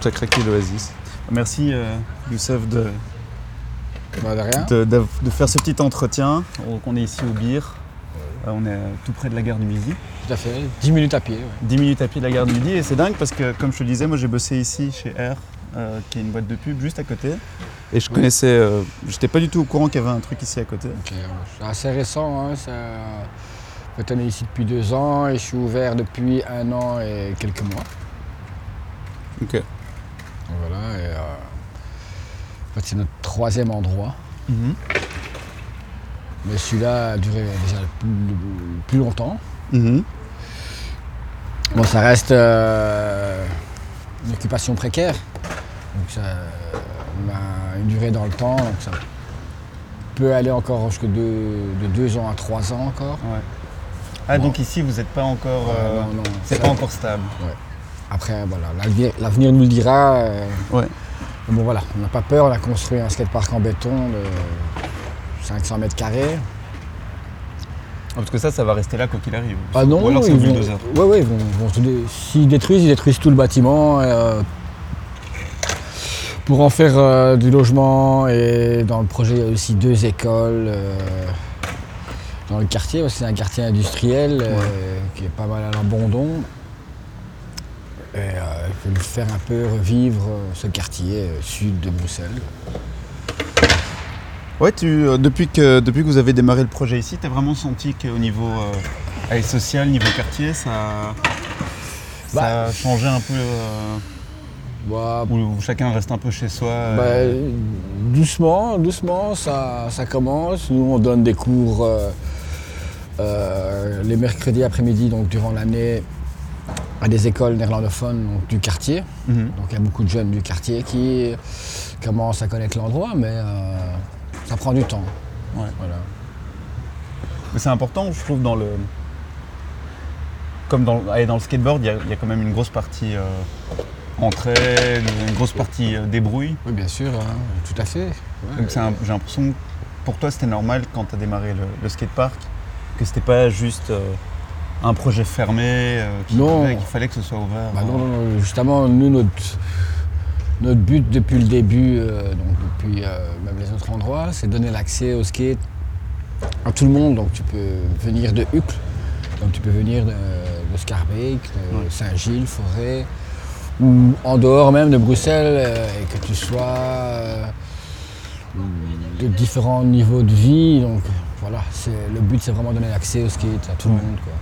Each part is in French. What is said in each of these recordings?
Tu as craqué l'oasis. Merci euh, Youssef de, Bah, de rien. de, de- de faire ce petit entretien. Donc, on est ici au Bir. Euh, on est tout près de la gare du Midi. Tout à fait. 10 minutes à pied. ouais. 10 minutes à pied de la gare du Midi. Et c'est dingue parce que, comme je te le disais, moi j'ai bossé ici chez R, euh, qui est une boîte de pub juste à côté. Et je connaissais. euh, J'étais pas du tout au courant qu'il y avait un truc ici à côté. C'est assez récent. Hein, ça... En fait, on est ici depuis deux ans et je suis ouvert depuis un an et quelques mois. Ok. Voilà. Et, euh, En fait, c'est notre troisième endroit. Mhm. Mais celui-là a duré déjà plus, plus longtemps. Mhm. Bon, ça reste euh, une occupation précaire. Donc ça a une durée dans le temps. Donc ça peut aller encore jusque de, de deux ans à trois ans encore. Ouais. Ah, Bon. donc ici vous n'êtes pas encore. euh, Non, non, c'est pas encore stable. Après, voilà, l'avenir- nous le dira. euh, Ouais. bon, voilà, on n'a pas peur. On a construit un skatepark en béton de 500 mètres carrés. Ah, Parce que ça, ça va rester là quoi qu'il arrive. Ah non, Ou alors ils vont, ouais, ouais, ils vont, vont tout dé- s'ils détruisent, ils détruisent tout le bâtiment euh, pour en faire euh, du logement. Et dans le projet, il y a aussi deux écoles euh, dans le quartier, parce que c'est un quartier industriel qui est pas mal à l'abandon. Et il faut faire un peu revivre ce quartier sud de Bruxelles. Ouais, tu, euh, depuis, que, depuis que vous avez démarré le projet ici, tu as vraiment senti qu'au niveau euh, social, niveau quartier, ça, ça Bah. a changé un peu euh, Bah, où, chacun reste un peu chez soi euh, Bah, doucement, doucement, ça, ça commence. Nous, on donne des cours euh, les mercredis après-midi, donc durant l'année, à des écoles néerlandophones donc, du quartier. mhm. Donc il y a beaucoup de jeunes du quartier qui commencent à connaître l'endroit, mais ça prend du temps. Ouais. Voilà. Mais c'est important, je trouve, dans le. Comme dans, allez, dans le skateboard, il y, a- il y a quand même une grosse partie euh, une grosse partie euh, débrouille. Oui, bien sûr, hein, tout à fait. Ouais. J'ai l'impression que pour toi, c'était normal quand tu as démarré le, le skatepark, que c'était pas juste euh, un projet fermé, euh, qu'il fallait que ce soit ouvert. Bah non, non, non, justement, nous, notre, notre but depuis le début, euh, donc depuis euh, même les autres endroits, c'est donner l'accès au skate à tout le monde. Donc tu peux venir de Uccle, donc tu peux venir de, de Scarbeck, de Ouais. Saint-Gilles, Forêt, ou en dehors même de Bruxelles, euh, et que tu sois euh, de différents niveaux de vie. Donc voilà, le but c'est vraiment donner l'accès au skate à tout le monde. Quoi.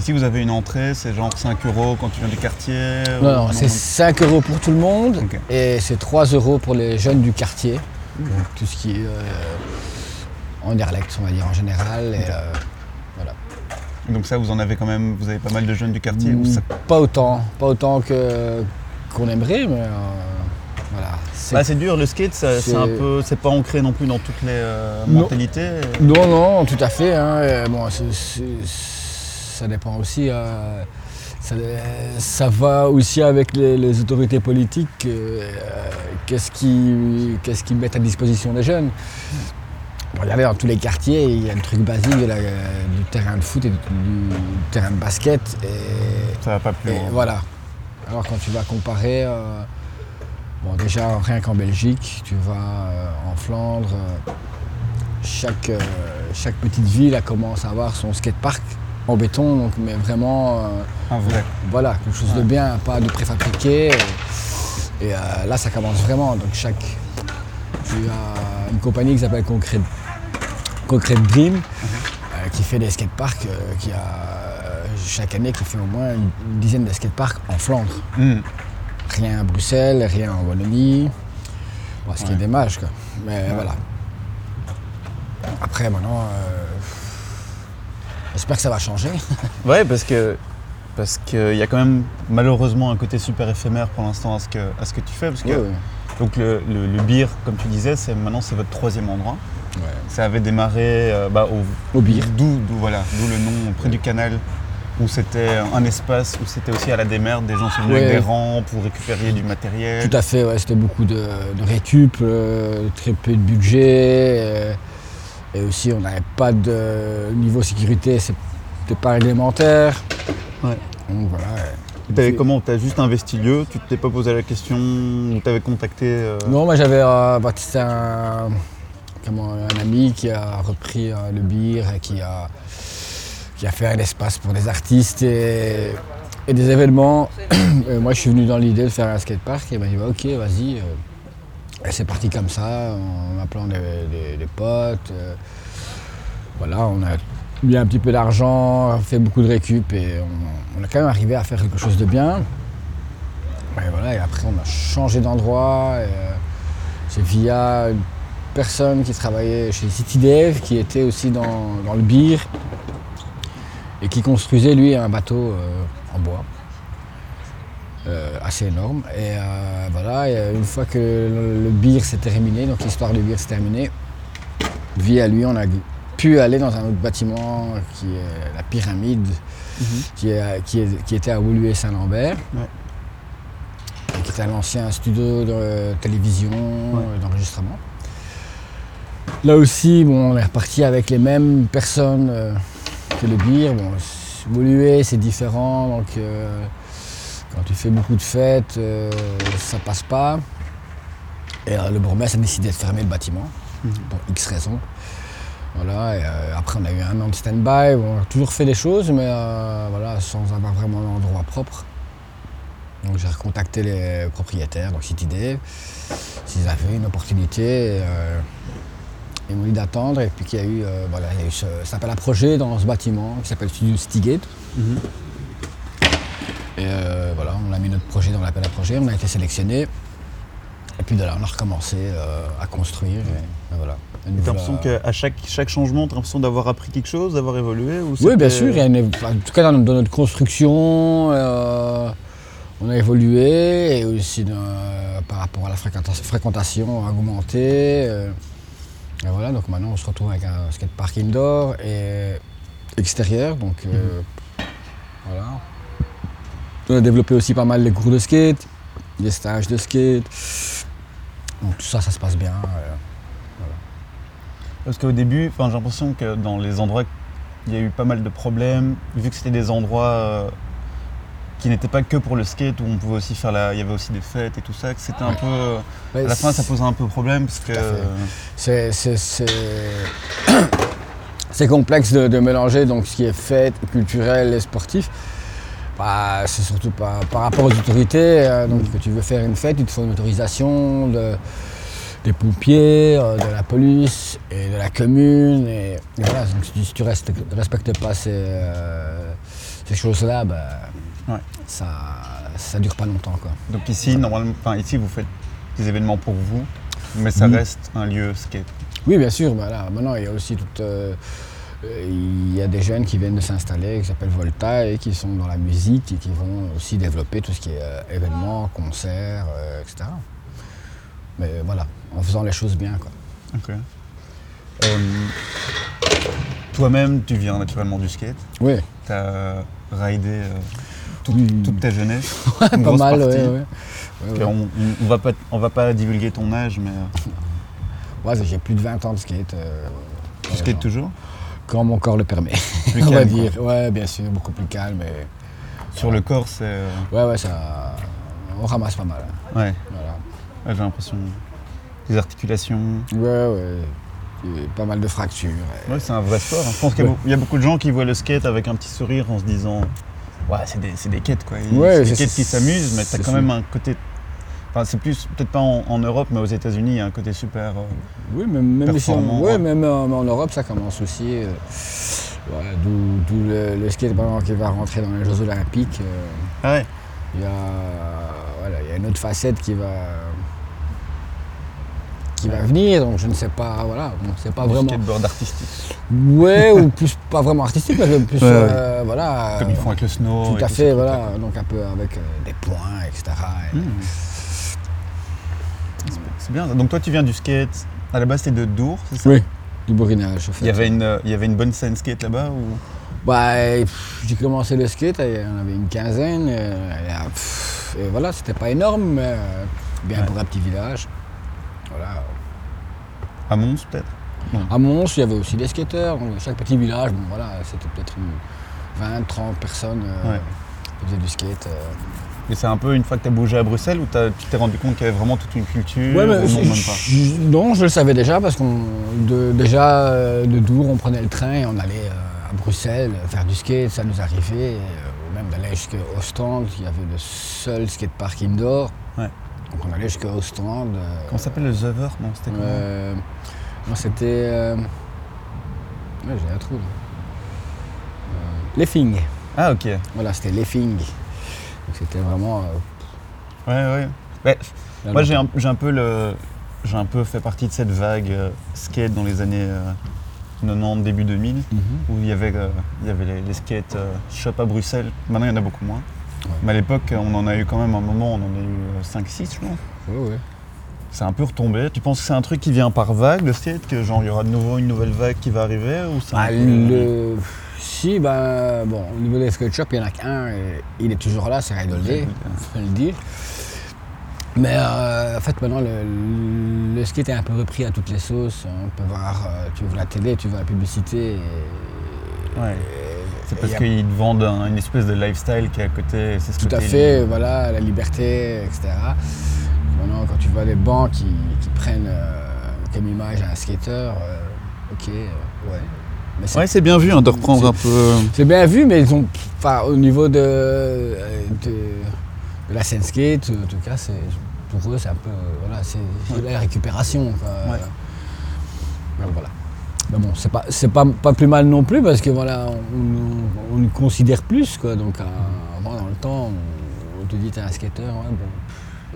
Ici, vous avez une entrée, c'est genre 5 euros quand tu viens du quartier ou- Non, non, c'est 5 euros pour tout le monde et c'est 3 euros pour les jeunes du quartier. Donc tout ce qui est euh, en dialecte, on va dire en général. Et, euh, voilà. Donc ça, vous en avez quand même, vous avez pas mal de jeunes du quartier ou ça- Pas autant, pas autant que qu'on aimerait, mais euh, voilà. C'est- Bah, c'est dur, le skate, c'est un peu, c'est pas ancré non plus dans toutes les euh, Non. mentalités. Non, non, tout à fait. hein, et bon, c'est- ça dépend aussi. euh, ça, ça va aussi avec les, les autorités politiques. euh, qu'est-ce qu'ils qu'est-ce qu'ils mettent à disposition des jeunes Regardez, dans tous les quartiers, il y a le truc basique de la- du terrain de foot et du, du terrain de basket. Et, Ça va pas plus et voilà. Alors quand tu vas comparer, euh, bon déjà rien qu'en Belgique, tu vas en Flandre, chaque, euh, chaque petite ville elle commence à avoir son skatepark en béton, donc mais vraiment euh, Un vrai. voilà quelque chose de bien, pas de préfabriqué. Et, et, euh, là ça commence vraiment. Donc chaque, tu as une compagnie qui s'appelle Concrete, Concrete Dream euh, qui fait des skateparks, euh, qui a euh, chaque année qui fait au moins une, une dizaine de skateparks en Flandre. Hmm. Rien à Bruxelles, rien en Wallonie. Bon, ce qui Ouais. est dommage, quoi. Mais Ouais. voilà. Après, maintenant, euh, j'espère que ça va changer. Ouais, parce que parce qu'il y a quand même malheureusement un côté super éphémère pour l'instant à ce que à ce que tu fais, parce que ouais. donc le, le, le beer, comme tu disais, c'est maintenant c'est votre troisième endroit. Ouais. Ça avait démarré euh, bah, au, Au Bir. D'où, voilà, d'où le nom près du canal Où c'était un espace où c'était aussi à la démerde, des gens sont venus Ouais. avec des rangs pour récupérer du matériel. Tout à fait, ouais, c'était beaucoup de, de récup, euh, très peu de budget. euh, et aussi, on n'avait pas de niveau sécurité, c'était pas réglementaire. Ouais. Donc voilà. Et t'avais comment? T'as juste investi le lieu, tu t'es pas posé la question, ou t'avais contacté euh, Non, moi j'avais euh, baptisé un, comment, un ami qui a repris euh, le beer et qui a, qui a fait un espace pour des artistes et, et des événements. Et moi je suis venu dans l'idée de faire un skatepark et il m'a dit bah, ok vas-y. Et c'est parti comme ça, en appelant des, potes. euh. Voilà, on a mis un petit peu d'argent, fait beaucoup de récup et on, a quand même arrivé à faire quelque chose de bien. Et voilà, et après on a changé d'endroit. euh, C'est via une personne qui travaillait chez CityDev, qui était aussi dans, le beer et qui construisait lui un bateau euh, en bois. Euh, assez énorme. Et euh, voilà, et, euh, une fois que le, le beer s'est terminé, donc l'histoire du beer s'est terminée, via lui, on a pu aller dans un autre bâtiment qui est la pyramide, Mhm. qui, est- qui est- qui était à Woluwe-Saint-Lambert. Ouais. Et qui était un ancien studio de télévision, Ouais. euh, d'enregistrement. Là aussi, bon, on est reparti avec les mêmes personnes euh, que le beer. Bon, Woluwe, c'est différent, donc euh, quand tu fais beaucoup de fêtes, euh, ça passe pas. Et euh, le bourgmestre a décidé de fermer le bâtiment Mhm. pour X raisons. Voilà, et, euh, après on a eu un an de stand-by, on a toujours fait des choses, mais euh, voilà, sans avoir vraiment d'endroit propre. Donc j'ai recontacté les propriétaires, donc CityDev, s'ils avaient une opportunité. et, euh, ils m'ont dit d'attendre, et puis qu'il y a eu, voilà, il y a eu ce, ça s'appelle un projet dans ce bâtiment qui s'appelle Studio Citygate. Mhm. Et euh, voilà, on a mis notre projet dans l'appel à projet, on a été sélectionné. Et puis de là, on a recommencé euh, à construire. Et, et voilà. T'as l'impression qu'à chaque, chaque changement, t'as l'impression d'avoir appris quelque chose, d'avoir évolué ou Oui, bien sûr. une en tout cas, dans, dans notre construction, euh, on a évolué et aussi par rapport à la fréquentation, fréquentation a augmenté. euh, et voilà, donc maintenant, on se retrouve avec un skatepark indoor et extérieur. Donc euh, voilà. On a développé aussi pas mal les cours de skate, des stages de skate. Donc tout ça, ça se passe bien. euh. Parce qu'au début, j'ai l'impression que dans les endroits, il y a eu pas mal de problèmes, vu que c'était des endroits euh, qui n'étaient pas que pour le skate, où on pouvait aussi faire la, il y avait aussi des fêtes et tout ça, que c'était un peu, euh, à la fin, ça posait un peu problème parce que. c'est complexe de, de mélanger donc ce qui est fête, culturel et sportif. Bah, c'est surtout par, par rapport aux autorités. euh, donc, que tu veux faire une fête, il te faut une autorisation de- des pompiers, euh, de la police et de la commune. Et, et voilà, donc si tu, si tu restes- respectes pas ces, euh, ces choses-là, bah, Ouais. ça ça dure pas longtemps. Quoi. Donc ici, normalement, enfin ici, vous faites des événements pour vous, mais ça Oui. reste un lieu skate. Oui, bien sûr. là, maintenant, il y a aussi toute. Euh, il y a des jeunes qui viennent de s'installer, qui s'appellent Volta, et qui sont dans la musique et qui vont aussi développer tout ce qui est euh, événements, concerts, euh, etc. Mais voilà, en faisant les choses bien. Quoi. Ok. Euh, Toi-même, tu viens naturellement du skate. Oui, Tu as ridé toute, Oui. toute ta jeunesse. pas mal. ouais, ouais. Ouais. On, on va pas, on va pas divulguer ton âge, mais Ouais, j'ai plus de 20 ans de skate. tu skates toujours? Quand mon corps le permet, Plus on va calme, quoi. dire. Ouais, bien sûr, beaucoup plus calme. Et... Sur le corps, c'est. euh, Ouais, ouais, ça. On ramasse pas mal. hein. ouais, Voilà. ouais, j'ai l'impression. Les articulations. Ouais, ouais. Et pas mal de fractures. et- Ouais, c'est un vrai sport. hein. Je pense qu'il y, a Ouais. beau- il y a beaucoup de gens qui voient le skate avec un petit sourire en se disant Ouais, c'est des, des quêtes quoi. Ouais, c'est des quêtes qui s'amusent, mais t'as quand même un côté. Enfin, c'est plus, peut-être pas en, en Europe, mais aux États-Unis, il y a un côté super. euh, Oui, même, même, ouais, même en, en Europe, ça commence aussi. euh, voilà, D'où le, le skate qui va rentrer dans les Jeux Olympiques. euh, Ah ouais Il y, a, voilà, il y a une autre facette qui va, qui va venir, donc je ne sais pas, voilà, on ne sait pas du vraiment. skateboard artistique. Ouais, ou plus pas vraiment artistique, mais plus, Ouais, euh, voilà. Comme ils font avec le snow. Tout à fait, voilà, donc un peu avec euh, des points, etc. Et-. C'est- bien. ça. Donc toi, tu viens du skate. À la base, t'es de Dour, c'est ça? Oui, du bourrinage, en fait. Il y, avait une, euh, il y avait une bonne scène skate là-bas ou... Bah, j'ai commencé le skate, il y en avait une quinzaine. euh, et, voilà, c'était pas énorme, mais euh, bien Ouais. pour un petit village. Voilà. À Mons, peut-être? À Mons, il y avait aussi des skateurs. chaque petit village, bon voilà, c'était peut-être une 20, 30 personnes euh, Ouais. qui faisaient du skate. euh. Et c'est un peu une fois que tu as bougé à Bruxelles où t'as- tu t'es rendu compte qu'il y avait vraiment toute une culture Ouais, mais ou non, je- même pas non, je le savais déjà parce qu'on de, déjà euh, de Dour, on prenait le train et on allait euh, à Bruxelles faire du skate, ça nous arrivait, euh, ou même d'aller jusqu'au stand, il y avait le seul skatepark indoor. Ouais. Donc on allait jusqu'au stand. euh, Comment ça s'appelle le Zover Non, c'était comment euh, non, c'était. euh, ouais, j'ai un trou là. Euh, Leffing. Ah, ok. Voilà, c'était Leffing. Donc c'était vraiment. euh, Ouais, ouais. Ouais, là, moi, j'ai un, peu le. J'ai un peu fait partie de cette vague euh, skate dans les années euh, 90, début 2000, Mhm. où il y avait, euh, il y avait les, les skate euh, shops à Bruxelles. Maintenant, il y en a beaucoup moins. Ouais. Mais à l'époque, on en a eu quand même un moment, on en a eu 5-6, je pense. Ouais, ouais. C'est un peu retombé. Tu penses que c'est un truc qui vient par vague, le skate Que genre, il y aura de nouveau une nouvelle vague qui va arriver ou Ah, le... Si, ben, bon, au niveau des skate shops, il y en a qu'un, et il est toujours là, c'est Day, faut le dire. Mais euh, en fait, maintenant, le, le skate est un peu repris à toutes les sauces. On peut voir, euh, tu ouvres la télé, tu vois la publicité. Et, Ouais. C'est parce a qu'ils te vendent un- une espèce de lifestyle qui est à côté. c'est ce Tout à fait, voilà, la liberté, etc. Maintenant, quand tu vois les bancs qui, qui prennent euh, comme image un skater, euh, ok, ouais. Mais c'est Ouais, c'est bien vu hein, de reprendre un peu. C'est bien vu, mais ils ont, enfin, au niveau de, euh, de, de la scène skate, en tout cas, c'est, pour eux, c'est un peu, euh, voilà, c'est c'est la récupération. quoi. Ouais. Donc, voilà. Mais bon, c'est pas, c'est pas, pas plus mal non plus parce que voilà, on, on nous considère plus, quoi. Donc, euh, avant, dans le temps, on, on te dit, t'es un skater, ouais, bon.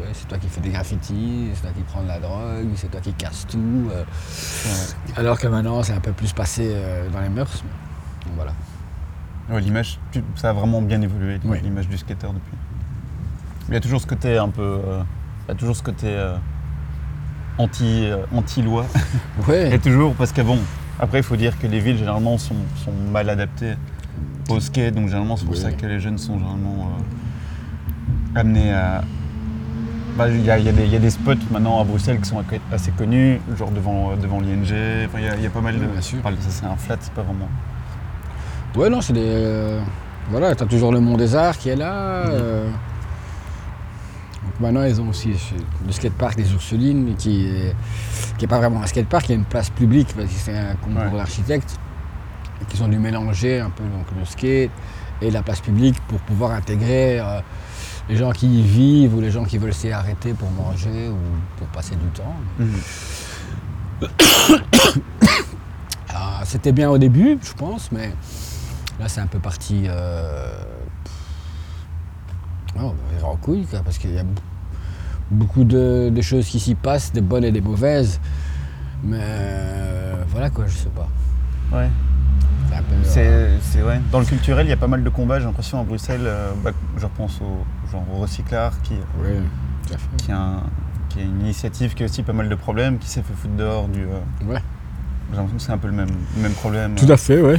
Ouais, c'est toi qui fais des graffitis, c'est toi qui prends de la drogue, c'est toi qui casse tout. euh. alors que maintenant, c'est un peu plus passé euh, dans les mœurs. mais bon, voilà. Ouais, l'image, ça a vraiment bien évolué, Oui. l'image du skater depuis. Il y a toujours ce côté un peu. euh, il y a toujours ce côté euh, anti, anti-loi. Il y Ouais. a toujours, parce que bon, après, il faut dire que les villes, généralement, sont, sont mal adaptées au skate, donc généralement, c'est pour Oui. ça que les jeunes sont généralement amenés à. Bah, Il y, a, il y a des- il y a des spots maintenant à Bruxelles qui sont assez connus, genre devant, devant l'ING. Enfin, il, y a, il y a pas mal de. Bien sûr. ça, c'est un flat, c'est pas vraiment. Ouais, non, c'est des. euh, voilà, t'as toujours le Mont des Arts qui est là. Mhm. euh. Donc maintenant, ils ont aussi le skatepark des Ursulines qui est, qui est pas vraiment un skatepark, qui est une place publique parce que c'est un concours Ouais. d'architectes qu'ils ont dû mélanger un peu donc, le skate et la place publique pour pouvoir intégrer euh, les gens qui y vivent ou les gens qui veulent s'y arrêter pour manger ou pour passer du temps. Ah, C'était bien au début, je pense, mais là c'est un peu parti euh, oh, en couille, quoi, parce qu'il y a beaucoup de, de choses qui s'y passent, des bonnes et des mauvaises. Mais euh, voilà quoi, je sais pas. Ouais. C'est euh, C'est, ouais. Dans le culturel, il y a pas mal de combats, j'ai l'impression, à Bruxelles. euh, bah, je repense au, genre, au Recyclard, qui, fait. qui, a un- qui a une initiative qui a aussi pas mal de problèmes, qui s'est fait foutre dehors du. euh, Ouais. j'ai l'impression que c'est un peu le même, le même problème. Tout à fait, ouais.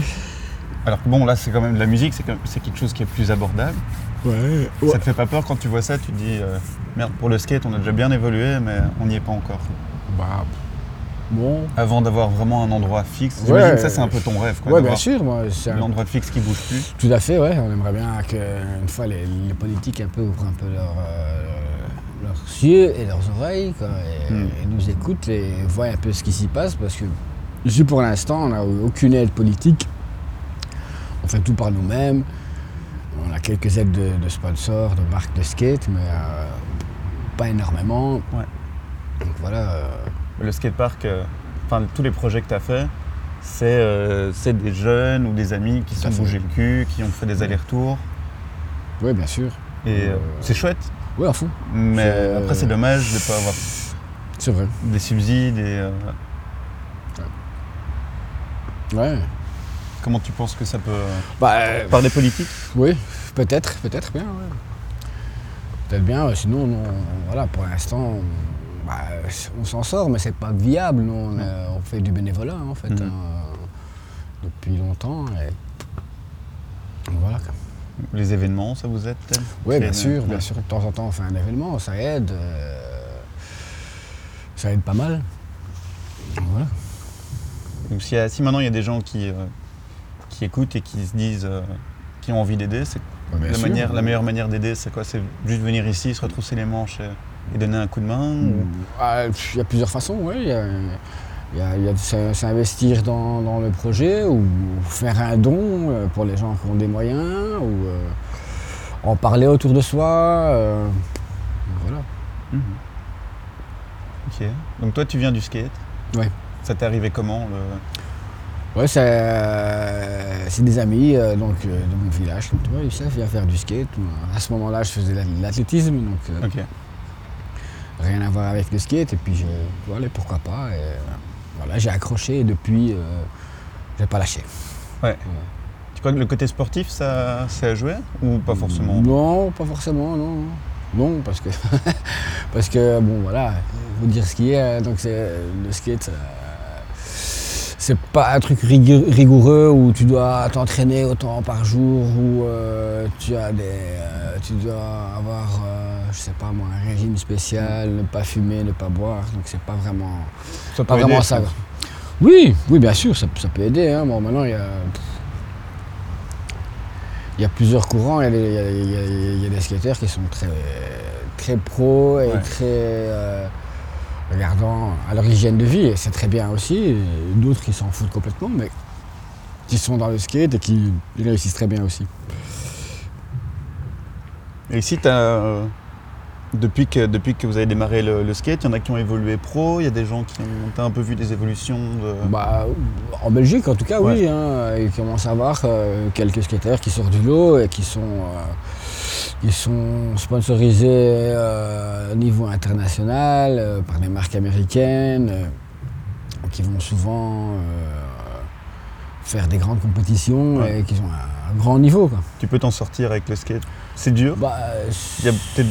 Alors que bon, là, c'est quand même de la musique, c'est, quelque chose qui est plus abordable. Ouais. Ça te fait pas peur quand tu vois ça, tu te dis, euh, merde, pour le skate, on a déjà bien évolué, mais on n'y est pas encore. Bah, bon. Avant d'avoir vraiment un endroit fixe, Ouais. j'imagine que ça, c'est un peu ton rêve. Quoi, Ouais, bien sûr, moi, c'est un L'endroit fixe qui bouge plus. Tout à fait, ouais. On aimerait bien qu'une fois les, les politiques un peu ouvrent un peu leur, euh, leurs yeux et leurs oreilles quoi, et, Mm. et nous écoutent et voient un peu ce qui s'y passe parce que juste pour l'instant, on n'a aucune aide politique. On fait tout par nous-mêmes. On a quelques aides de, de sponsors, de marques de skate, mais euh, pas énormément. Ouais. Donc voilà. euh, Le skatepark, euh, enfin tous les projets que tu as fait, c'est euh, c'est des jeunes ou des amis qui se sont bougés le cul, qui ont fait des allers-retours. oui, bien sûr. Et euh, c'est chouette, Oui, à fond. mais après c'est dommage de ne pas avoir C'est vrai. des subsides. Et, Ouais. comment tu penses que ça peut. Bah, par des politiques? Oui, peut-être, peut-être bien. ouais. Peut-être bien, sinon, non, voilà, pour l'instant, on, bah, on s'en sort, mais c'est pas viable. Nous, on, euh, on fait du bénévolat, en fait, Mhm. hein, depuis longtemps. Et Voilà. Les événements, ça vous aide Oui, bien C'est- sûr, ouais. bien sûr. De temps en temps, on fait un événement, ça aide. euh, ça aide pas mal. Voilà. Donc si maintenant il y a des gens qui, euh, qui écoutent et qui se disent, euh, qui ont envie d'aider, c'est bien la, sûr. manière, la meilleure manière d'aider, c'est quoi? C'est juste venir ici, se retrousser les manches et, et donner un coup de main ou- Ah, Il y a plusieurs façons, oui. Il y a, il y a- il y a de s'in- s'investir dans, dans le projet ou faire un don euh, pour les gens qui ont des moyens ou euh, en parler autour de soi. euh, voilà. Mhm. Ok. Donc toi, tu viens du skate Ouais. Ça t'est arrivé comment le- Ouais, c'est euh, des amis donc, de mon village. Tu vois, ils savent, viens faire du skate. À ce moment-là, je faisais de l'athlétisme, donc. Rien à voir avec le skate. Et puis, je, voilà, pourquoi pas. Et, voilà, j'ai accroché et depuis, euh, j'ai pas lâché. Tu crois que le côté sportif, ça, ça a joué Ou pas forcément? Non, pas forcément, non. Non, parce que, parce que bon, voilà, il faut dire ce qui est. hein, Donc, c'est le skate, ça- c'est pas un truc rigoureux où tu dois t'entraîner autant par jour, où euh, tu as des, euh, tu dois avoir, euh, je sais pas moi, un régime spécial, ne pas fumer, ne pas boire. Donc, c'est pas vraiment. Ça Pas vraiment aider, ça. Oui, oui, bien sûr, ça, ça peut aider. hein. Bon, maintenant, il y a. Il y a plusieurs courants. Il y a des, y y y a skateurs qui sont très, très pros et Ouais. très regardant à leur hygiène de vie. Et c'est très bien aussi. D'autres qui s'en foutent complètement, mais qui sont dans le skate et qui réussissent très bien aussi. Et ici, t'as, euh, depuis, que, depuis que vous avez démarré le, le skate, il y en a qui ont évolué pro, il y a des gens qui ont un peu vu des évolutions de... Bah, en Belgique, en tout cas, oui. Hein, il commence à avoir euh, quelques skateurs qui sortent du lot et qui sont, euh, qui sont sponsorisés euh, au niveau international euh, par des marques américaines euh, qui vont souvent faire des grandes compétitions Ouais. et qui ont un, un grand niveau. Quoi. Tu peux t'en sortir avec le skate. C'est dur, Bah, il y a peut-être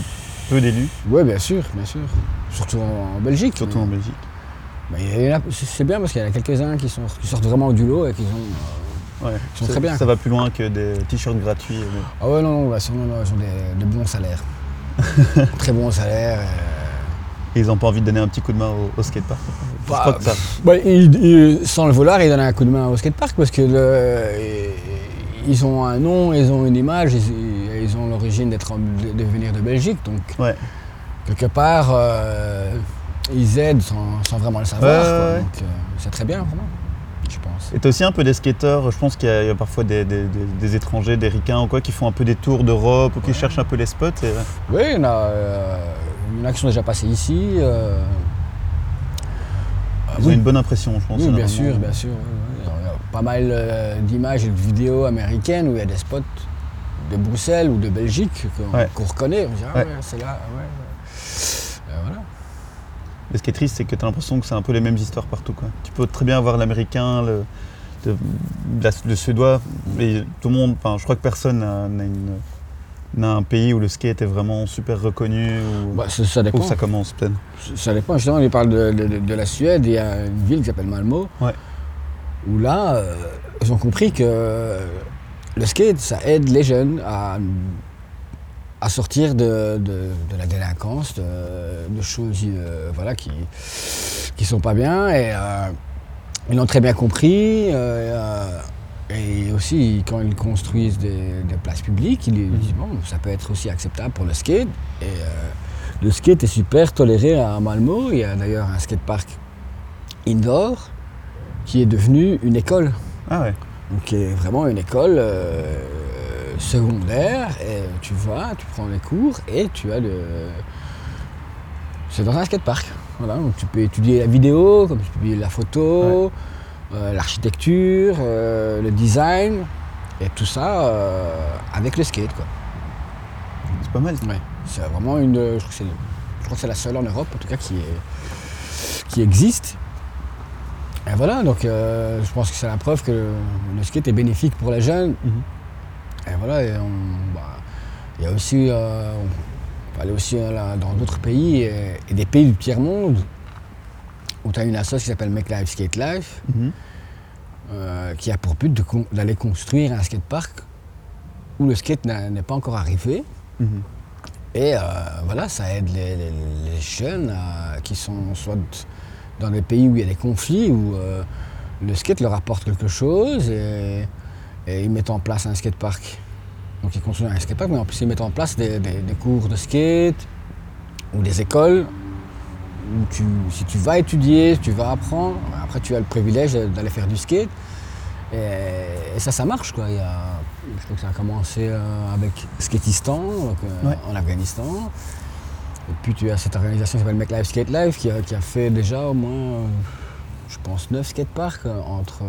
peu d'élus, Oui, bien sûr, bien sûr. Surtout en, en Belgique. surtout en Belgique. Bah, c'est bien parce qu'il y en a quelques-uns qui, sont, qui sortent vraiment du lot et qui sont. Euh, Ouais. Ils sont ça, très bien, Ça quoi. va plus loin que des t-shirts gratuits. mais- Ah ouais, non, non, bah, ils ont des, de bons salaires. Très bons salaires. euh. Et ils n'ont pas envie de donner un petit coup de main au, au skatepark? Bah, ça. Bah, sans le vouloir, ils donnent un coup de main au skatepark parce que le- ils ont un nom, ils ont une image, ils, ils ont l'origine d'être de, venir de Belgique. Donc, Ouais. quelque part, euh, ils aident sans, sans vraiment le savoir. Ouais, euh, c'est très bien, vraiment, je pense. Et t'as aussi un peu des skateurs, je pense qu'il y, a- il y a parfois des, des- des- des étrangers, des ricains ou quoi, qui font un peu des tours d'Europe ou qui Ouais. cherchent un peu les spots. et- Oui, il y en a, euh, il y en a qui sont déjà passés ici. euh, Ils ont une bonne impression, je pense. Oui, bien sûr, bien sûr. Il y a pas mal euh, d'images et de vidéos américaines où il y a des spots de Bruxelles ou de Belgique qu'on Ouais. reconnaît. On dit, ah Ouais. ouais, c'est là, ouais, ouais. Euh, voilà. Et ce qui est triste, c'est que tu as l'impression que c'est un peu les mêmes histoires partout. Quoi. Tu peux très bien avoir l'américain, le, le- la- le suédois, mais tout le monde, enfin, je crois que personne n'a une- un pays où le skate est vraiment super reconnu, ou Bah, ça, ça où dépend. ça commence peut-être. Ça dépend. Justement, il parle de, de- de- de la Suède. Il y a une ville qui s'appelle Malmo. Ouais. Où là, euh, ils ont compris que le skate, ça aide les jeunes à, à sortir de, de- de la délinquance, de, de choses euh, voilà, qui qui sont pas bien. Et euh, ils l'ont très bien compris. euh, et aussi, quand ils construisent des, des places publiques, ils disent bon, ça peut être aussi acceptable pour le skate. Et le skate est super toléré à Malmo. Il y a d'ailleurs un skatepark indoor qui est devenu une école. Ah ouais. Donc, qui est vraiment une école secondaire. Et tu vas, tu prends les cours et tu as le. C'est dans un skatepark. Voilà, donc tu peux étudier la vidéo, comme tu peux étudier la photo, euh, l'architecture, euh, le design, et tout ça euh, avec le skate. Quoi. C'est pas mal. Ouais. C'est vraiment une. Je crois que c'est, je crois que c'est la seule en Europe, en tout cas, qui, est, qui existe. Et voilà, donc euh, je pense que c'est la preuve que le, le skate est bénéfique pour les jeunes. Mhm. Et voilà, bah, il y a aussi. euh, on peut aller aussi euh, là, dans d'autres pays et, et des pays du tiers-monde où tu as une association qui s'appelle Make Life Skate Life Mhm. euh, qui a pour but con- d'aller construire un skatepark où le skate n'est pas encore arrivé. Mhm. Et euh, voilà, ça aide les, les- les jeunes qui sont soit dans des pays où il y a des conflits, où le skate leur apporte quelque chose et, et ils mettent en place un skatepark. Donc ils construisent un skatepark, mais en plus ils mettent en place des, des- des cours de skate ou des écoles où tu, si tu vas étudier, tu vas apprendre, après tu as le privilège d'aller faire du skate. Et, et ça, ça marche quoi. Il y a, je crois que ça a commencé euh, avec Skatistan, donc, euh, Ouais. en Afghanistan. Et puis tu as cette organisation qui s'appelle Make Life Skate Life qui a, qui a fait déjà au moins, euh, je pense, 9 skateparks entre,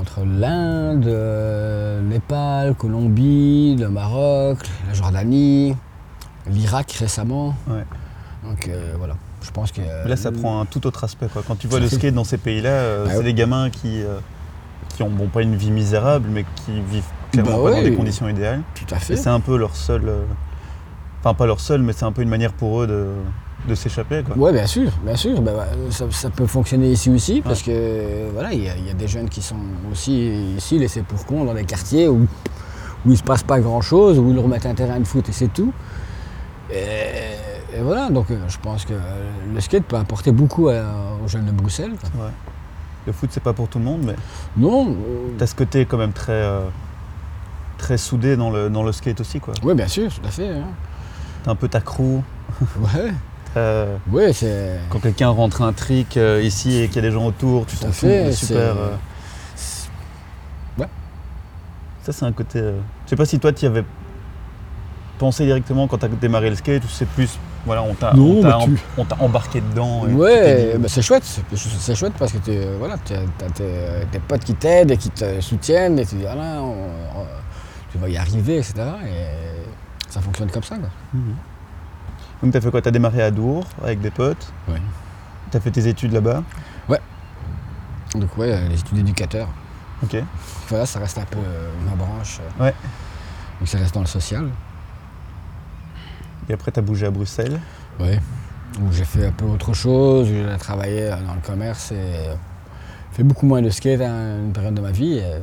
entre l'Inde, euh, Népal, Colombie, le Maroc, la Jordanie, l'Irak récemment. Ouais. Donc euh, voilà, je pense que. Là, ça prend un tout autre aspect. Quoi. Quand tu vois le skate dans ces pays-là, euh, Bah c'est ouais. des gamins qui, euh, qui ont bon, pas une vie misérable, mais qui vivent clairement Bah pas dans des conditions idéales. Tout à Et fait. c'est un peu leur seul. euh, Enfin, pas leur seul, mais c'est un peu une manière pour eux de, de s'échapper. quoi. Oui, bien sûr, bien sûr. Ben, ouais, ça, ça peut fonctionner ici aussi, parce que euh, voilà, il y, a- il y a des jeunes qui sont aussi ici laissés pour compte dans des quartiers où, où il ne se passe pas grand-chose, où ils leur mettent un terrain de foot et c'est tout. Et, et voilà, donc euh, je pense que euh, le skate peut apporter beaucoup à- aux jeunes de Bruxelles. quoi. Ouais. Le foot, c'est pas pour tout le monde, mais Non, t'as ce côté quand même très, euh, très soudé dans le, dans le skate aussi. quoi. oui, bien sûr, tout à fait. hein. T'as un peu ta crew. Ouais, ouais, c'est. Quand quelqu'un rentre un trick euh, ici et qu'il y a des gens autour, tu t'en fous. super. euh, c'est- Ça, c'est un côté. euh, Je sais pas si toi, tu y avais pensé directement quand tu as démarré le skate ou c'est plus. Voilà, on t'a bah, tu- embarqué dedans. et Ouais, dit, bah, c'est chouette, c'est- chouette parce que tu voilà, as, tes, tes potes qui t'aident et qui te soutiennent et tu dis ah là, on- on- tu vas y arriver, etc. Et ça fonctionne comme ça. Quoi. Mhm. Donc, tu as fait quoi? Tu as démarré à Dour avec des potes? Ouais. Tu as fait tes études là-bas? Donc ouais, les études d'éducateur, Ok. voilà, ça reste un peu euh, ma branche. euh. Ouais. Donc ça reste dans le social. Et après, tu as bougé à Bruxelles? Ouais. Où j'ai fait un peu autre chose, où j'ai travaillé euh, dans le commerce et euh, fait beaucoup moins de skate à une période de ma vie. et-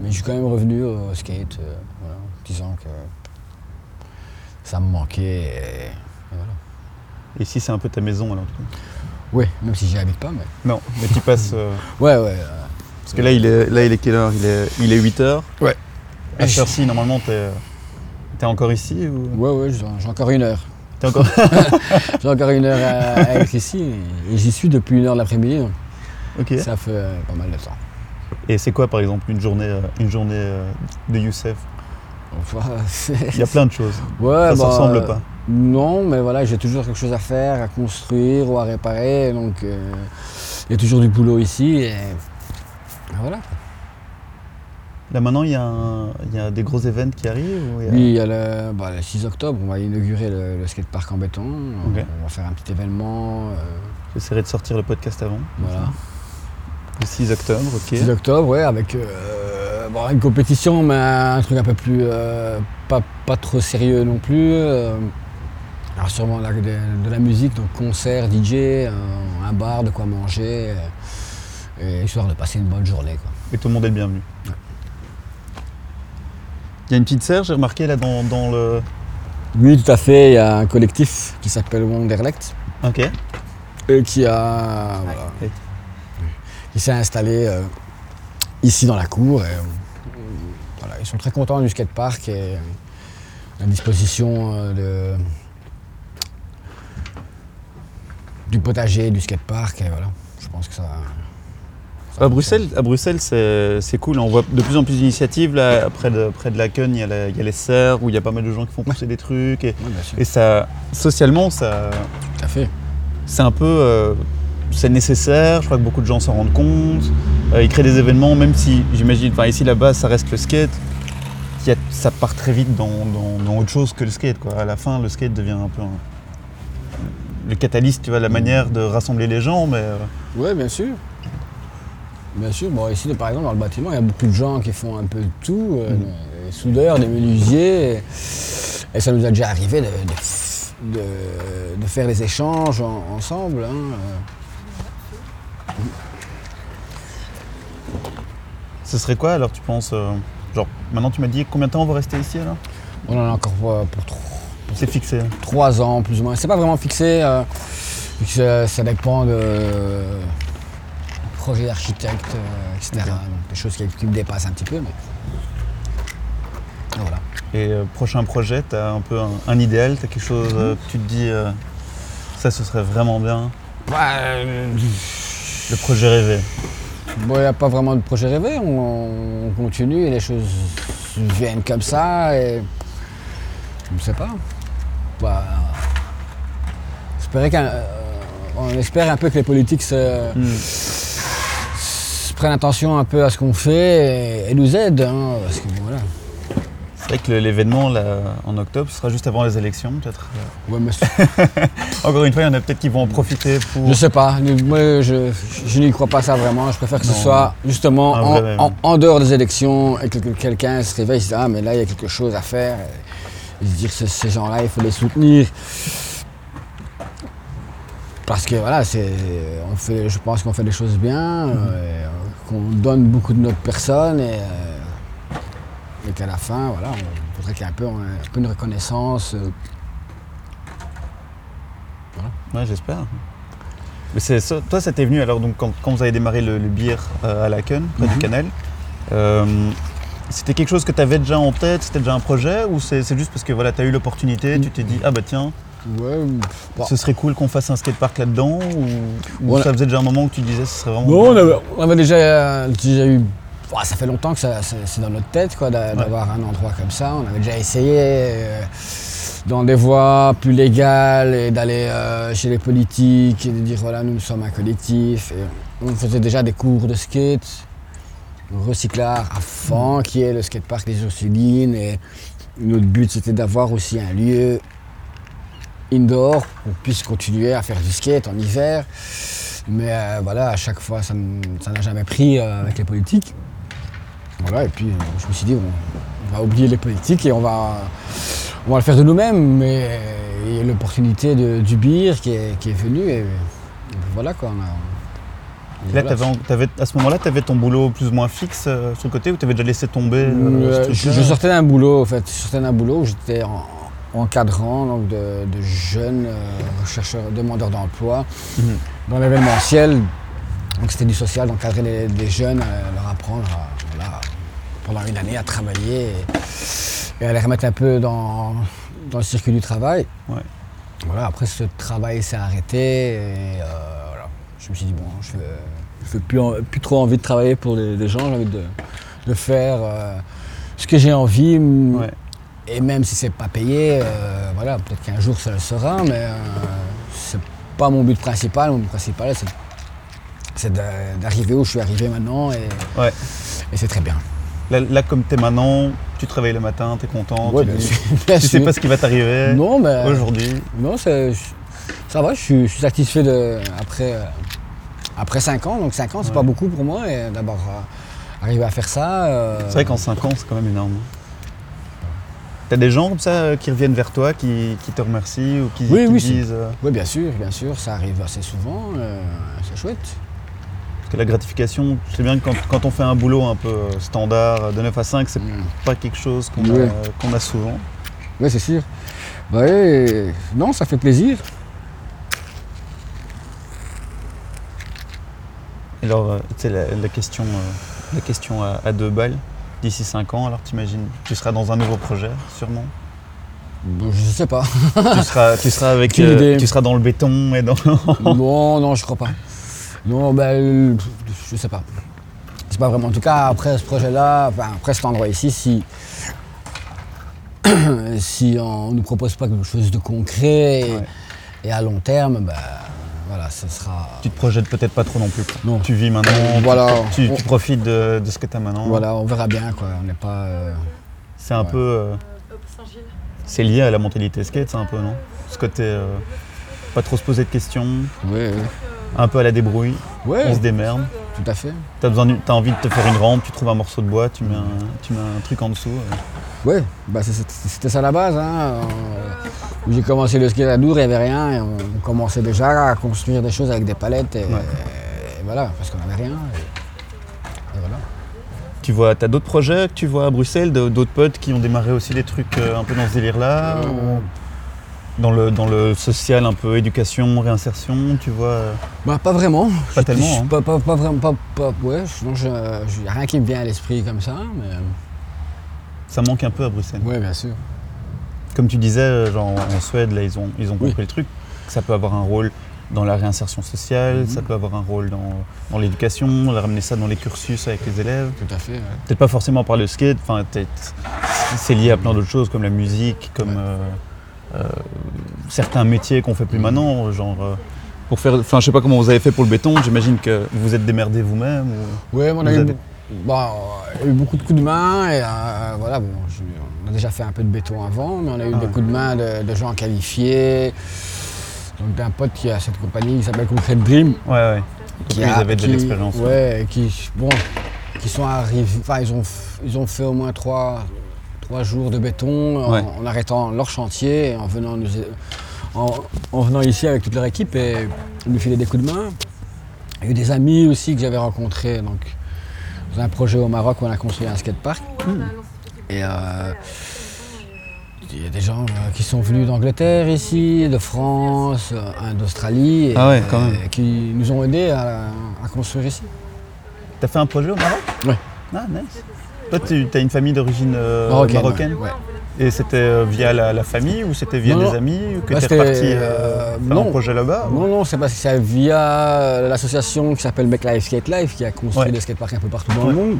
mais je suis quand même revenu au skate, euh, voilà, en disant que ça me manquait. Et voilà. Et ici, c'est un peu ta maison alors. Oui, même si j'y habite pas, mais. Non, mais tu passes. euh, Ouais, ouais. euh, Parce que là, il est, là, il est quelle heure? Il est, il est 8 h Ouais. À cette heure-ci, normalement, tu es, encore ici ou... ouais, ouais, j'ai encore une heure. T'es encore... J'ai encore une heure à, à être ici et, j'y suis depuis une heure de l'après-midi, ok. ça fait euh, pas mal de temps. Et c'est quoi, par exemple, une journée, euh, une journée euh, de Youssef? Enfin, Il y a plein de choses. Ouais, Ça ne bah, ressemble pas. Non, mais voilà, j'ai toujours quelque chose à faire, à construire ou à réparer, donc euh, il y a toujours du boulot ici et, voilà. Là, maintenant, il y, a un- il y a des gros événements qui arrivent ou il y a- Oui, il y a le, bah, le 6 octobre, on va inaugurer le, le skatepark en béton, on va faire un petit événement, euh, J'essaierai de sortir le podcast avant. voilà. Le 6 octobre, ok. 6 octobre, ouais, avec euh, bon, une compétition, mais un truc un peu plus. euh, pas, pas trop sérieux non plus. Alors, sûrement de, de la musique, donc concert, DJ, un, un bar, de quoi manger, euh, et histoire de passer une bonne journée. Quoi. Et tout le monde est le bienvenu. Ouais. Il y a une petite serre, j'ai remarqué là dans, dans le. Oui, tout à fait, il y a un collectif qui s'appelle Wonderlect, Ok. et qui a. Voilà, Et- qui s'est installé euh, ici dans la cour. Et, euh, voilà, ils sont très contents du skatepark et euh, la disposition de, du potager, du skatepark. Et voilà, je pense que ça. ça À Bruxelles, à Bruxelles c'est cool. On voit de plus en plus d'initiatives. Là, près de, près de la Cun, il y, a la- il y a les serres où il y a pas mal de gens qui font pousser des trucs. Et, Oui, ça, socialement, ça, tout à fait. c'est un peu. euh, c'est nécessaire. Je crois que beaucoup de gens s'en rendent compte. Euh, ils créent des événements, même si j'imagine. Enfin, ici, là-bas, ça reste le skate. Ça part très vite dans, dans- dans autre chose que le skate. Quoi. À la fin, le skate devient un peu un- le catalyste, tu vois, la manière de rassembler les gens. Mais euh, Oui, bien sûr. Bien sûr. Bon, ici, par exemple, dans le bâtiment, il y a beaucoup de gens qui font un peu de tout. euh, Mm. Des soudeurs, des menuisiers. Et, et ça nous a déjà arrivé de, de- de- de faire des échanges en- ensemble. hein, euh. ce serait quoi alors, tu penses euh, Genre, maintenant tu m'as dit combien de temps on va rester ici alors? On en a encore pour, pour tro- C'est fixé. hein. trois ans plus ou moins. C'est pas vraiment fixé, euh, que ça, ça dépend de projet d'architecte, euh, etc. Donc, des choses qui, qui me dépassent un petit peu, mais Et voilà. Et euh, prochain projet, tu as un peu un, un idéal, tu as quelque chose euh, que tu te dis euh, ça ce serait vraiment bien? Le projet rêvé. Bon, il n'y a pas vraiment de projet rêvé, on, on continue et les choses viennent comme ça et je ne sais pas. Bah, qu'un- euh, on espère un peu que les politiques se, se prennent attention un peu à ce qu'on fait et, et nous aident. hein, parce que voilà. C'est vrai que l'événement en octobre ce sera juste avant les élections peut-être. Ouais, mais Encore une fois, il y en a peut-être qui vont en profiter pour. je sais pas, moi je, je n'y crois pas ça vraiment. Je préfère que ce soit justement Un en, dehors des élections et que que quelqu'un se réveille et se dit Ah, mais là il y a quelque chose à faire. Et dire que ces gens-là, il faut les soutenir. Parce que voilà, c'est, on fait, je pense qu'on fait des choses bien, euh, qu'on donne beaucoup de notre personne et, euh, et qu'à la fin, voilà, on voudrait qu'il y ait un peu, un peu une reconnaissance. euh, Ouais, j'espère. Mais c'est ça- toi, ça t'est venu alors donc quand, quand vous avez démarré le, le euh, à Laken, près du Mhm. canal. C'était quelque chose que tu avais déjà en tête, c'était déjà un projet ou c'est juste parce que voilà, tu as eu l'opportunité, tu t'es dit ah bah tiens, ouais, bon. ce serait cool qu'on fasse un skatepark là-dedans ou, ou Voilà. ça faisait déjà un moment que tu disais ce serait vraiment Non, on avait, on avait déjà, déjà eu. Ouah, ça fait longtemps que ça- c'est dans notre tête quoi, d'a- d'avoir un endroit comme ça. On avait déjà essayé euh, dans des voies plus légales et d'aller euh, chez les politiques et de dire voilà, nous sommes un collectif. Et on faisait déjà des cours de skate, recyclage à fond, qui est le skatepark des Ursulines. Et notre but c'était d'avoir aussi un lieu indoor qu'on puisse continuer à faire du skate en hiver. Mais euh, voilà, à chaque fois, ça n'a jamais pris euh, avec les politiques. Voilà, et puis euh, je me suis dit, on, va oublier les politiques et on va, on va le faire de nous-mêmes. Mais il y a l'opportunité du beer qui est, qui est venu et, voilà quoi. a- Là, à ce moment-là, tu avais ton boulot plus ou moins fixe euh, sur le côté ou tu avais déjà laissé tomber euh, Euh, je, sortais d'un boulot, en fait. Je sortais d'un boulot où j'étais en, encadrant donc de, de jeunes rechercheurs, demandeurs d'emploi Mhm. dans l'événementiel. Donc c'était du social, d'encadrer les, les jeunes, leur apprendre à, voilà, pendant une année à travailler et, et à les remettre un peu dans, dans le circuit du travail. Ouais. Voilà, après ce travail s'est arrêté et euh, voilà. je me suis dit bon, je n'ai plus, en- plus trop envie de travailler pour les, les gens, j'ai envie de, de faire euh, ce que j'ai envie. Ouais. Et même si c'est pas payé, euh, voilà, peut-être qu'un jour ça le sera, mais euh, c'est pas mon but principal. Mon but principal, c'est, d'arriver où je suis arrivé maintenant et, Ouais. et c'est très bien. Là, là, comme tu es maintenant, tu travailles le matin, tu es content, Ouais, tu, bien dis- sûr, bien tu sais pas ce qui va t'arriver Non, mais aujourd'hui. non, ça va, je suis, je suis satisfait de, après, euh, après 5 ans. Donc 5 ans, c'est Ouais. pas beaucoup pour moi. Et d'abord, euh, arriver à faire ça. euh, C'est vrai qu'en 5 ans, c'est quand même énorme. T'as des gens comme ça euh, qui reviennent vers toi, qui, qui te remercient ou qui, Oui, qui oui, disent. Oui, bien sûr, bien sûr, ça arrive assez souvent. euh, c'est chouette. parce que la gratification, je sais bien que quand, quand on fait un boulot un peu standard, de 9 à 5, c'est Mm. pas quelque chose qu'on a, souvent. Oui, c'est sûr. Non, ça fait plaisir. Alors, euh, tu sais, la, la question, euh, la question à, à deux balles, d'ici 5 ans, alors t'imagines, tu seras dans un nouveau projet, sûrement? Je sais pas. tu, seras, tu, seras avec, euh, idée. tu seras dans le béton et dans. non, non, je crois pas. Non, ben, je sais pas. C'est pas vraiment. En tout cas, après ce projet-là, après cet endroit ici, si, si on nous propose pas quelque chose de concret et à long terme, ben, voilà, ce sera. tu te projettes peut-être pas trop non plus. Non. Tu vis maintenant, tu- Voilà. tu, tu On- profites de, de ce que tu as maintenant. Voilà, on verra bien, quoi. On n'est pas. euh, C'est un Ouais. peu. euh, c'est lié à la mentalité skate, c'est un peu, non? Ce côté. euh, pas trop se poser de questions, Oui, un peu à la débrouille, oui. on se démerde. tout à fait. T'as besoin, t'as envie de te faire une rampe, tu trouves un morceau de bois, tu mets un, tu mets un truc en dessous. Oui, bah c'était ça la base. Hein. Euh, J'ai commencé le skate à Dour, il n'y avait rien. Et on commençait déjà à construire des choses avec des palettes. Et, Ouais. et voilà, parce qu'on n'avait rien. Et, et voilà. Tu vois, t'as d'autres projets que tu vois à Bruxelles, d'autres potes qui ont démarré aussi des trucs euh, un peu dans ce délire-là Euh, ou dans le, dans le social, un peu éducation, réinsertion, tu vois Bah, pas vraiment. Pas Je- tellement, je- hein. Pas, pas- pas vraiment. Pas, pas- ouais, je- non, je, rien qui me vient à l'esprit comme ça. Mais... Ça manque un peu à Bruxelles. Ouais, bien sûr. Comme tu disais, euh, genre en Suède, là, ils ont, ils ont Oui. compris le truc, ça peut avoir un rôle dans la réinsertion sociale, Mhm. ça peut avoir un rôle dans, dans l'éducation, ramener ça dans les cursus avec les élèves. Tout à fait. ouais. Peut-être pas forcément par le skate, enfin, c'est lié à plein d'autres choses comme la musique, comme Ouais. euh, euh, certains métiers qu'on fait plus Mhm. maintenant, genre euh, pour faire, enfin, je sais pas comment vous avez fait pour le béton. J'imagine que vous vous êtes démerdé vous-même. ou- Ouais, mais on a, eu, avez- bon, il y a eu beaucoup de coups de main. Et, euh, voilà, bon, je- on a déjà fait un peu de béton avant, mais on a eu Ah des ouais. coups de main de, de gens qualifiés. Donc d'un pote qui a cette compagnie qui s'appelle Concrete Dream. Ouais, ouais. Qui ils a- avaient déjà qui- l'expérience. Ouais, et qui, bon, qui sont arrivés. Enfin, ils ont, ils ont fait au moins trois, trois jours de béton en, Ouais. en arrêtant leur chantier et en venant, nous, en, en venant ici avec toute leur équipe et nous filer des coups de main. Il y a eu des amis aussi que j'avais rencontrés. Donc, dans un projet au Maroc où on a construit un skatepark. Et euh, il y a des gens euh, qui sont venus d'Angleterre ici, de France, euh, d'Australie, et, Ah ouais, euh, qui nous ont aidés à, à construire ici. T'as fait un projet au Maroc? Ouais. Ah, nice. Toi, tu as une famille d'origine euh, Marocaine. marocaine? Ouais, ouais. Et c'était euh, via la, la famille ou c'était via Non, des non. amis que Bah, t'es c'était, reparti euh, euh, un projet là-bas ou- Non, non, c'est parce que c'est via l'association qui s'appelle Make Life Skate Life qui a construit Ouais. des skateparks un peu partout dans Ouais. le monde.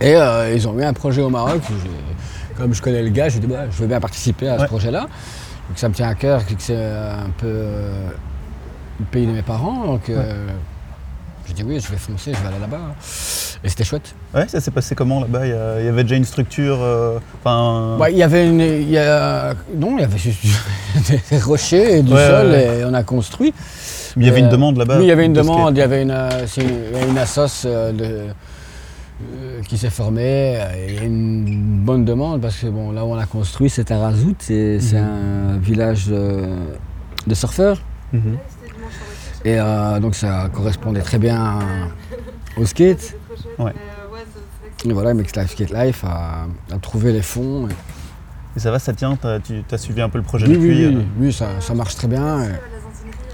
Et euh, ils ont eu un projet au Maroc. où Comme je connais le gars, j'ai dit bah, je veux bien participer à ce projet-là. Donc ça me tient à cœur, que c'est un peu euh, le pays de mes parents. Donc j'ai dit oui, je vais foncer, je vais aller là-bas. Et c'était chouette. Ouais, ça s'est passé comment là-bas? Il y, a- il y avait déjà une structure, euh, enfin. Ouais, il y avait une. il y a- non, il y avait juste des rochers et du Ouais, sol ouais, et on a construit. il y avait une Euh, demande là-bas. Oui, il y avait une demande, il y avait une, euh, une, une assoce de- qui s'est formée. euh, et Il y a une bonne demande parce que bon, là où on a construit, c'est à Razout, c'est Mhm. un village de, de surfeurs. Mhm. Et euh, donc ça correspondait très bien au skate. Ouais. Et voilà, Mix Life Skate Life a, a trouvé les fonds. et- Et ça va, ça tient Tu as suivi un peu le projet Oui, depuis oui, oui, euh, oui, ça, ça marche très bien.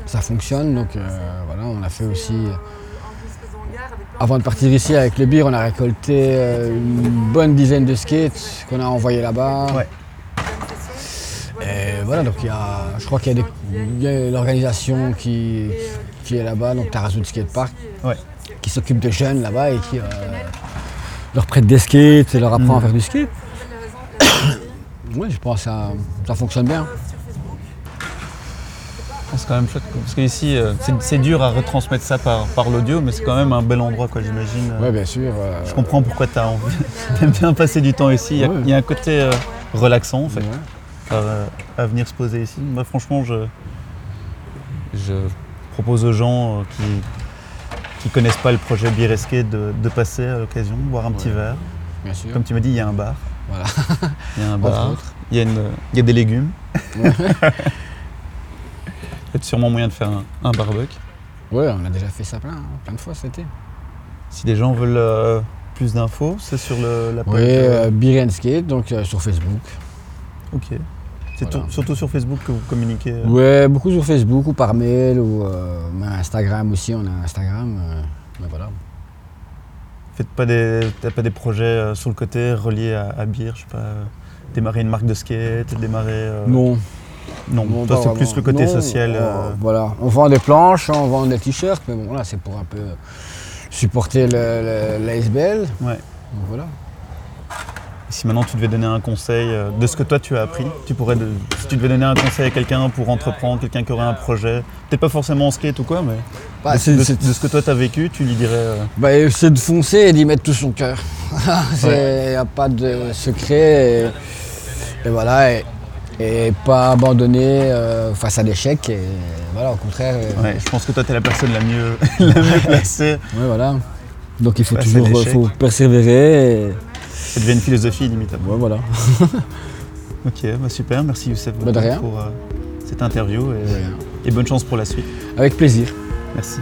ça fonctionne. Donc euh, voilà, on a fait aussi. Avant de partir ici avec le beer, on a récolté une bonne dizaine de skates qu'on a envoyés là-bas. Ouais. Voilà, donc il y a, je crois qu'il y a, l'organisation qui, qui est là-bas, donc Tarazout Skate Park, Ouais. qui s'occupe de jeunes là-bas et qui euh, leur prête des skates et leur apprend à faire du skate. Oui, je pense que ça, ça fonctionne bien. C'est quand même chouette. Parce qu'ici, euh, c'est- dur à retransmettre ça par, par l'audio, mais c'est quand même un bel endroit, quoi, j'imagine. euh. Oui, bien sûr. euh, Je comprends pourquoi tu as envie. T'aimes bien passer du temps ici. Il y a, Ouais. il y a un côté euh, relaxant, en fait, ouais. À venir se poser ici. Moi, franchement, je, je propose aux gens euh, qui ne connaissent pas le projet Skate de, de passer à l'occasion, boire un petit verre. Bien sûr. Comme tu m'as dit, il y a un bar. Voilà. Il y a un bar. Il y, a une- il y a des légumes. Il y a sûrement moyen de faire un, un barbecue. Ouais, on a déjà fait ça plein, hein, plein de fois cet été. Si des gens veulent euh, plus d'infos, c'est sur le, la page. Oui, euh, euh, Beer and Skate, donc euh, sur Facebook. Ok. C'est voilà. surtout sur Facebook que vous communiquez. euh. Ouais, beaucoup sur Facebook ou par mail ou euh, Instagram aussi, on a Instagram. euh, mais voilà. Faites pas des, pas des projets euh, sur le côté reliés à, à Beer, je sais pas, démarrer une marque de skate, démarrer. Non, Non, non, toi c'est plus le côté Non, social. voilà, on vend des planches, on vend des t-shirts, mais bon, là c'est pour un peu supporter l'ASBL. Ouais. Donc voilà. Si maintenant tu devais donner un conseil euh, de ce que toi tu as appris, tu pourrais de- si tu devais donner un conseil à quelqu'un pour entreprendre, quelqu'un qui aurait un projet, peut-être pas forcément en skate ou quoi, mais Bah, de, c'est, de- c'est- de ce que toi tu as vécu, tu lui dirais. euh, bah, c'est de foncer et d'y mettre tout son cœur. Il n'y a pas de secret. Et, et voilà. Et, et pas abandonner euh, face à l'échec. Et voilà, au contraire. ouais, je pense que toi tu es la personne la mieux, la mieux placée. Voilà. Donc il faut Face toujours faut persévérer. Et... Ça devient une philosophie après. Ouais, voilà. Ok, bah super, merci Youssef Bah, pour euh, cette interview et, et bonne chance pour la suite. Avec plaisir. Merci.